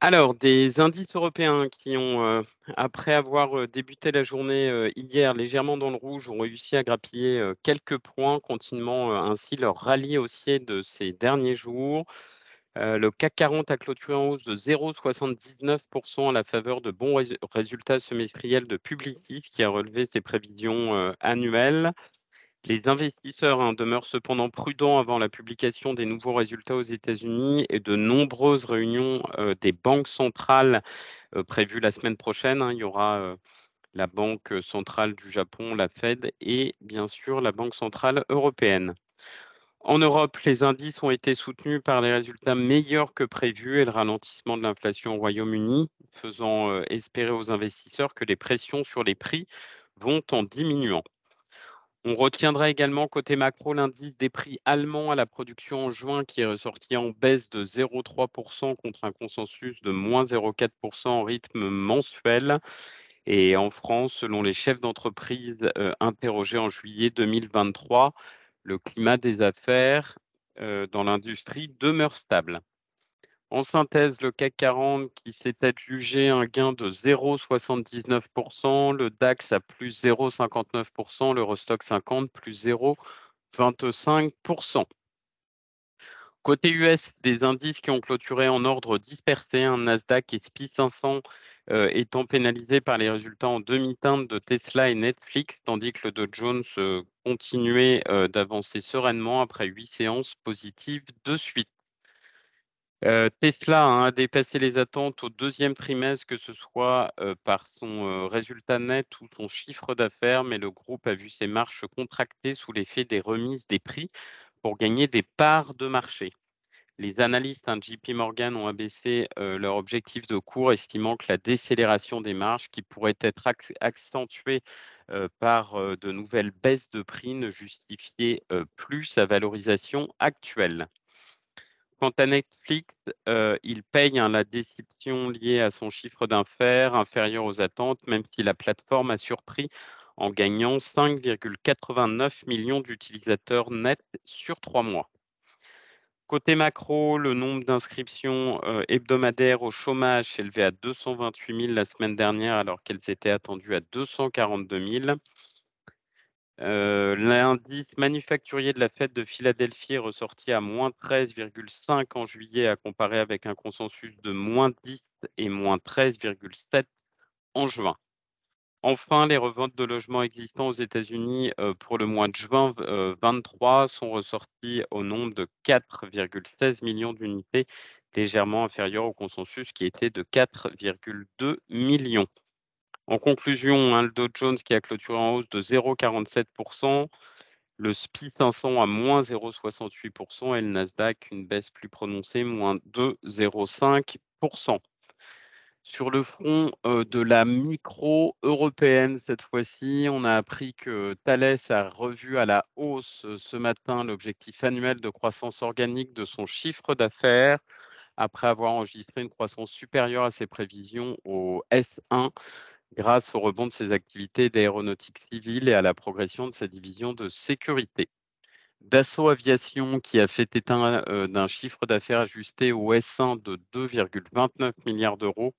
Alors, des indices européens qui ont, euh, après avoir euh, débuté la journée euh, hier légèrement dans le rouge, ont réussi à grappiller quelques points, continuant ainsi leur rallye haussier de ces derniers jours. le CAC 40 a clôturé en hausse de 0,79% à la faveur de bons résultats semestriels de Publicis, qui a relevé ses prévisions annuelles. Les investisseurs hein, demeurent cependant prudents avant la publication des nouveaux résultats aux États-Unis et de nombreuses réunions euh, des banques centrales euh, prévues la semaine prochaine. Hein. Il y aura euh, la Banque centrale du Japon, la Fed, et bien sûr la Banque centrale européenne. En Europe, les indices ont été soutenus par les résultats meilleurs que prévus et le ralentissement de l'inflation au Royaume-Uni, faisant espérer aux investisseurs que les pressions sur les prix vont en diminuant. On retiendra également côté macro l'indice des prix allemands à la production en juin qui est ressorti en baisse de 0,3% contre un consensus de moins 0,4% en rythme mensuel. Et en France, selon les chefs d'entreprise euh, interrogés en juillet 2023, le climat des affaires euh, dans l'industrie demeure stable. En synthèse, le CAC 40 qui s'est adjugé un gain de 0,79%, le DAX à plus 0,59%, l'Eurostock 50 plus 0,25%. Côté US, des indices qui ont clôturé en ordre dispersé, un Nasdaq et SPI 500 euh, étant pénalisés par les résultats en demi-teinte de Tesla et Netflix, tandis que le Dow Jones euh, continuait euh, d'avancer sereinement après huit séances positives de suite. Euh, Tesla hein, a dépassé les attentes au deuxième trimestre, que ce soit euh, par son euh, résultat net ou son chiffre d'affaires, mais le groupe a vu ses marches contracter sous l'effet des remises des prix pour gagner des parts de marché. Les analystes hein, JP Morgan ont abaissé leur objectif de cours, estimant que la décélération des marges, qui pourrait être accentuée par de nouvelles baisses de prix, ne justifiait plus sa valorisation actuelle. Quant à Netflix, euh, il paye hein, la déception liée à son chiffre d'affaires inférieur aux attentes, même si la plateforme a surpris en gagnant 5,89 millions d'utilisateurs nets sur trois mois. Côté macro, le nombre d'inscriptions euh, hebdomadaires au chômage s'élevait à 228 000 la semaine dernière alors qu'elles étaient attendues à 242 000. Euh, l'indice manufacturier de la fête de Philadelphie est ressorti à moins 13,5 en juillet à comparer avec un consensus de moins 10 et moins 13,7 en juin. Enfin, les reventes de logements existants aux États-Unis euh, pour le mois de juin 2023 euh, sont ressorties au nombre de 4,16 millions d'unités, légèrement inférieur au consensus qui était de 4,2 millions. En conclusion, hein, le Dow Jones qui a clôturé en hausse de 0,47%, le SPI 500 à moins 0,68% et le Nasdaq une baisse plus prononcée, moins 2,05%. Sur le front euh, de la micro européenne, cette fois-ci, on a appris que Thales a revu à la hausse euh, ce matin l'objectif annuel de croissance organique de son chiffre d'affaires après avoir enregistré une croissance supérieure à ses prévisions au S1 grâce au rebond de ses activités d'aéronautique civile et à la progression de sa division de sécurité. Dassault Aviation, qui a fait état euh, d'un chiffre d'affaires ajusté au S1 de 2,29 milliards d'euros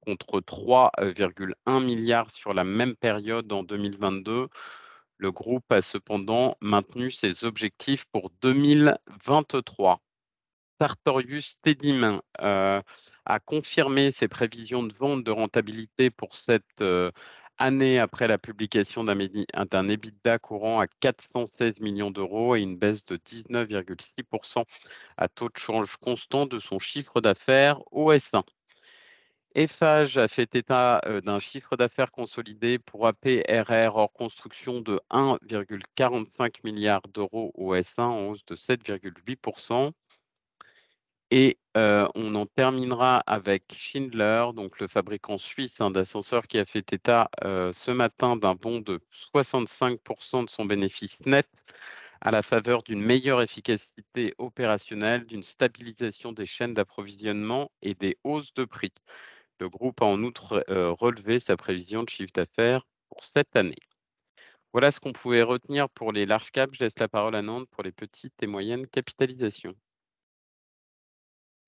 contre 3,1 milliards sur la même période en 2022. Le groupe a cependant maintenu ses objectifs pour 2023. Sartorius Tedim euh, a confirmé ses prévisions de vente de rentabilité pour cette euh, année après la publication d'un EBITDA courant à 416 millions d'euros et une baisse de 19,6% à taux de change constant de son chiffre d'affaires au S1. Eiffage a fait état euh, d'un chiffre d'affaires consolidé pour APRR hors construction de 1,45 milliard d'euros au S1 en hausse de 7,8%. Et on en terminera avec Schindler, donc le fabricant suisse d'ascenseurs qui a fait état ce matin d'un bond de 65% de son bénéfice net à la faveur d'une meilleure efficacité opérationnelle, d'une stabilisation des chaînes d'approvisionnement et des hausses de prix. Le groupe a en outre relevé sa prévision de chiffre d'affaires pour cette année. Voilà ce qu'on pouvait retenir pour les large caps. Je laisse la parole à Nantes pour les petites et moyennes capitalisations.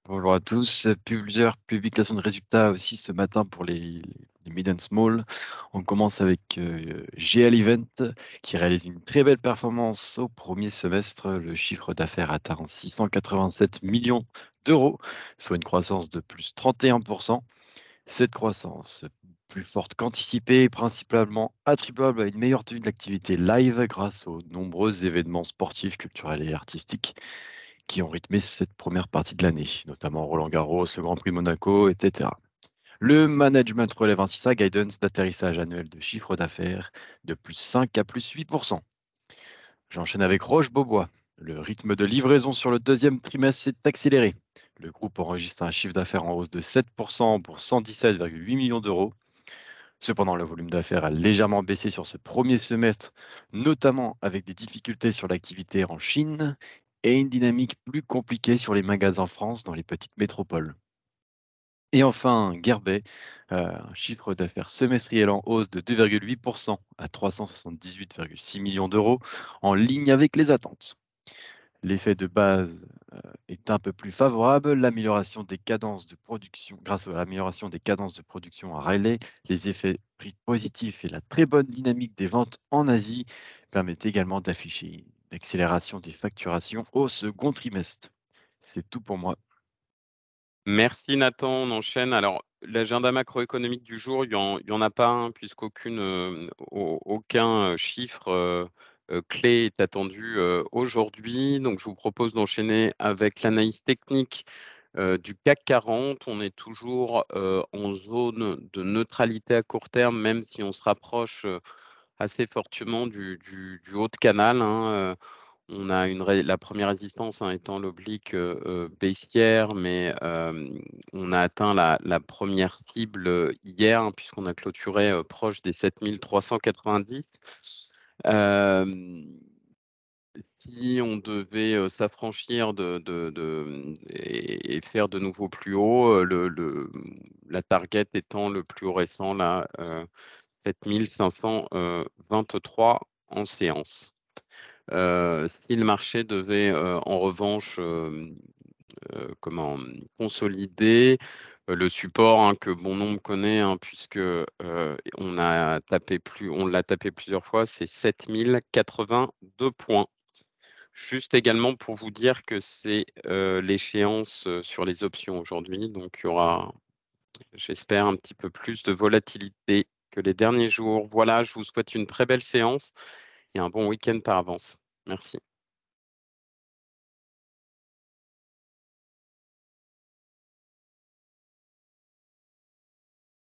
Bonjour à tous. Plusieurs publications de résultats aussi ce matin pour les, mid and small. On commence avec euh, GL Event qui réalise une très belle performance au premier semestre. Le chiffre d'affaires atteint 687 millions d'euros, soit une croissance de plus 31%. Cette croissance plus forte qu'anticipée, principalement attribuable à une meilleure tenue de l'activité live grâce aux nombreux événements sportifs, culturels et artistiques qui ont rythmé cette première partie de l'année, notamment Roland Garros, le Grand Prix Monaco, etc. Le management relève ainsi sa guidance d'atterrissage annuel de chiffre d'affaires de plus 5 à plus 8%. J'enchaîne avec Roche-Beaubois. Le rythme de livraison sur le deuxième trimestre s'est accéléré. Le groupe enregistre un chiffre d'affaires en hausse de 7% pour 117,8 millions d'euros. Cependant, le volume d'affaires a légèrement baissé sur ce premier semestre, notamment avec des difficultés sur l'activité en Chine et une dynamique plus compliquée sur les magasins France dans les petites métropoles. Et enfin, Gerbet, euh, un chiffre d'affaires semestriel en hausse de 2,8% à 378,6 millions d'euros, en ligne avec les attentes. L'effet de base euh, est un peu plus favorable. L'amélioration des cadences de production, grâce à l'amélioration des cadences de production à Raleigh, les effets prix positifs et la très bonne dynamique des ventes en Asie permettent également d'afficher d'accélération des facturations au second trimestre. C'est tout pour moi. Merci Nathan, on enchaîne. Alors, l'agenda macroéconomique du jour, il n'y en, a pas un, puisqu'aucun euh, aucun chiffre euh, euh, clé est attendu aujourd'hui. Donc, je vous propose d'enchaîner avec l'analyse technique du CAC 40. On est toujours en zone de neutralité à court terme, même si on se rapproche assez fortement du, haut de canal. Hein, on a la première résistance hein, étant l'oblique baissière, mais on a atteint la, première cible hier, hein, puisqu'on a clôturé proche des 7390. si on devait s'affranchir de, et, faire de nouveau plus haut, la target étant le plus haut récent, là, 7523 en séance. Euh, si le marché devait euh, en revanche euh, comment consolider le support hein, que bon nombre connaît hein, puisque on a tapé plus on l'a tapé plusieurs fois c'est 7082 points juste également pour vous dire que c'est l'échéance sur les options aujourd'hui donc il y aura j'espère un petit peu plus de volatilité que les derniers jours. Voilà, je vous souhaite une très belle séance et un bon week-end par avance. Merci.